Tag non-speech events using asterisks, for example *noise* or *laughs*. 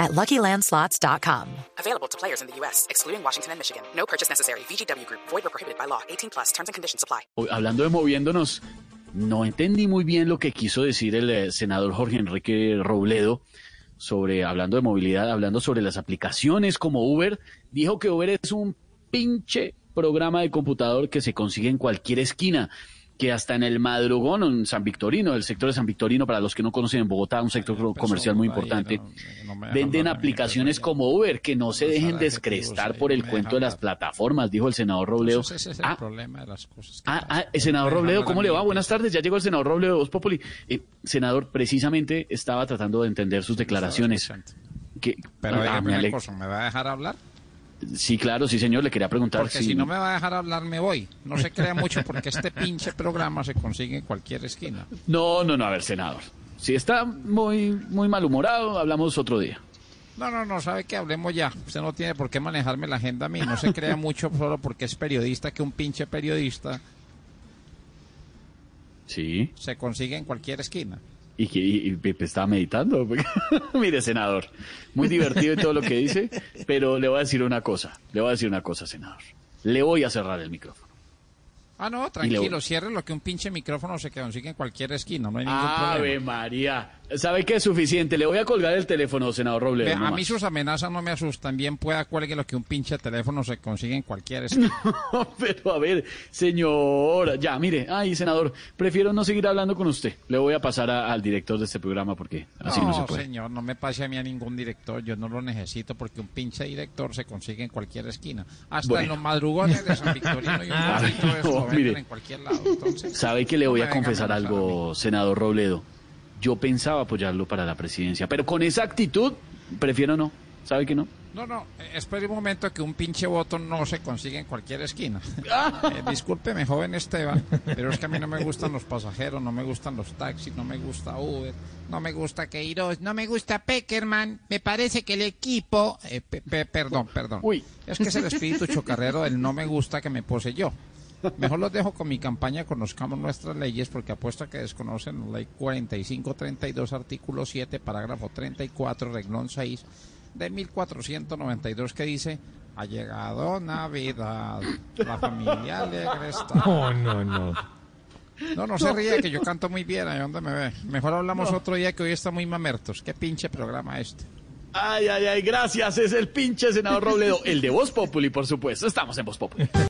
at LuckyLandSlots.com. Available to players in the U.S., excluding Washington and Michigan. No purchase necessary. VGW Group. Void or prohibited by law. 18 plus. Terms and conditions apply. Hoy, Hablando de moviéndonos, no entendí muy bien lo que quiso decir el eh, senador Jorge Enrique Robledo sobre, hablando de movilidad, hablando sobre las aplicaciones como Uber. Dijo que Uber es un pinche programa de computador que se consigue en cualquier esquina que hasta en el madrugón, en San Victorino, el sector de San Victorino, para los que no conocen en Bogotá, un sector comercial muy importante, venden aplicaciones como Uber, que no se dejen descrestar por el cuento de las plataformas, dijo el senador Robledo. Ese es el Ah, problema de las cosas. Ah, ah, el senador Robledo, ¿cómo le va? Buenas tardes, ya llegó el senador Robledo de Voz Populi. Eh, senador, precisamente estaba tratando de entender sus declaraciones. Que, Pero Ah, dígame una cosa, ¿me va a dejar hablar? Sí, claro, sí, señor, le quería preguntar Porque si no me va a dejar hablar, me voy. No se crea mucho porque este pinche programa se consigue en cualquier esquina. No, no, no, a ver, senador. Si está muy, muy malhumorado, hablamos otro día. No, no, no, sabe que hablemos ya. Usted no tiene por qué manejarme la agenda a mí. No se crea mucho solo porque es periodista que un pinche periodista Sí, se consigue en cualquier esquina. Y que y- Pepe estaba meditando. *laughs* Mire, senador, muy divertido y todo lo que dice, pero le voy a decir una cosa, le voy a decir una cosa, senador. Le voy a cerrar el micrófono. Ah, no, tranquilo, le- cierre lo que un pinche micrófono se consigue en cualquier esquina. No hay ningún Ave problema. María, ¿sabe qué es suficiente? Le voy a colgar el teléfono, senador Robledo. Ve, no a mí sus amenazas no me asustan. Bien pueda cuelgue lo que un pinche teléfono se consigue en cualquier esquina. *laughs* Pero a ver, señor, ya, mire, ay, senador, prefiero no seguir hablando con usted. Le voy a pasar a- al director de este programa porque así no, se puede. señor, no me pase a mí a ningún director. Yo no lo necesito porque un pinche director se consigue en cualquier esquina. Hasta Bueno. en los madrugones de San Victorino y un *laughs* mire. en cualquier lado. Entonces, ¿Sabe que le voy a confesar a algo, senador Robledo? Yo pensaba apoyarlo para la presidencia, pero con esa actitud, prefiero no. ¿Sabe que no? No, no, eh, espere un momento que un pinche voto no se consigue en cualquier esquina. *laughs* Eh, discúlpeme, joven Esteban, pero es que a mí no me gustan los pasajeros, no me gustan los taxis, no me gusta Uber, no me gusta Queiroz, no me gusta Peckerman. Me parece que el equipo... eh, pe- pe- perdón, perdón. Uy. Es que es el espíritu chocarrero del no me gusta que me poseyó. Mejor los dejo con mi campaña Conozcamos Nuestras Leyes, porque apuesto a que desconocen la ley 4532, artículo 7, parágrafo 34, reglón 6 de 1492, que dice: Ha llegado Navidad, la familia alegre está. *laughs* No, no, no. No, no se ríe, que yo canto muy bien, ¿ahí dónde me ve? Mejor hablamos otro día que hoy está muy mamertos. Qué pinche programa este. Ay, ay, ay, gracias. Es el pinche senador Robledo, el de Voz Populi, por supuesto. Estamos en Voz Populi. *laughs*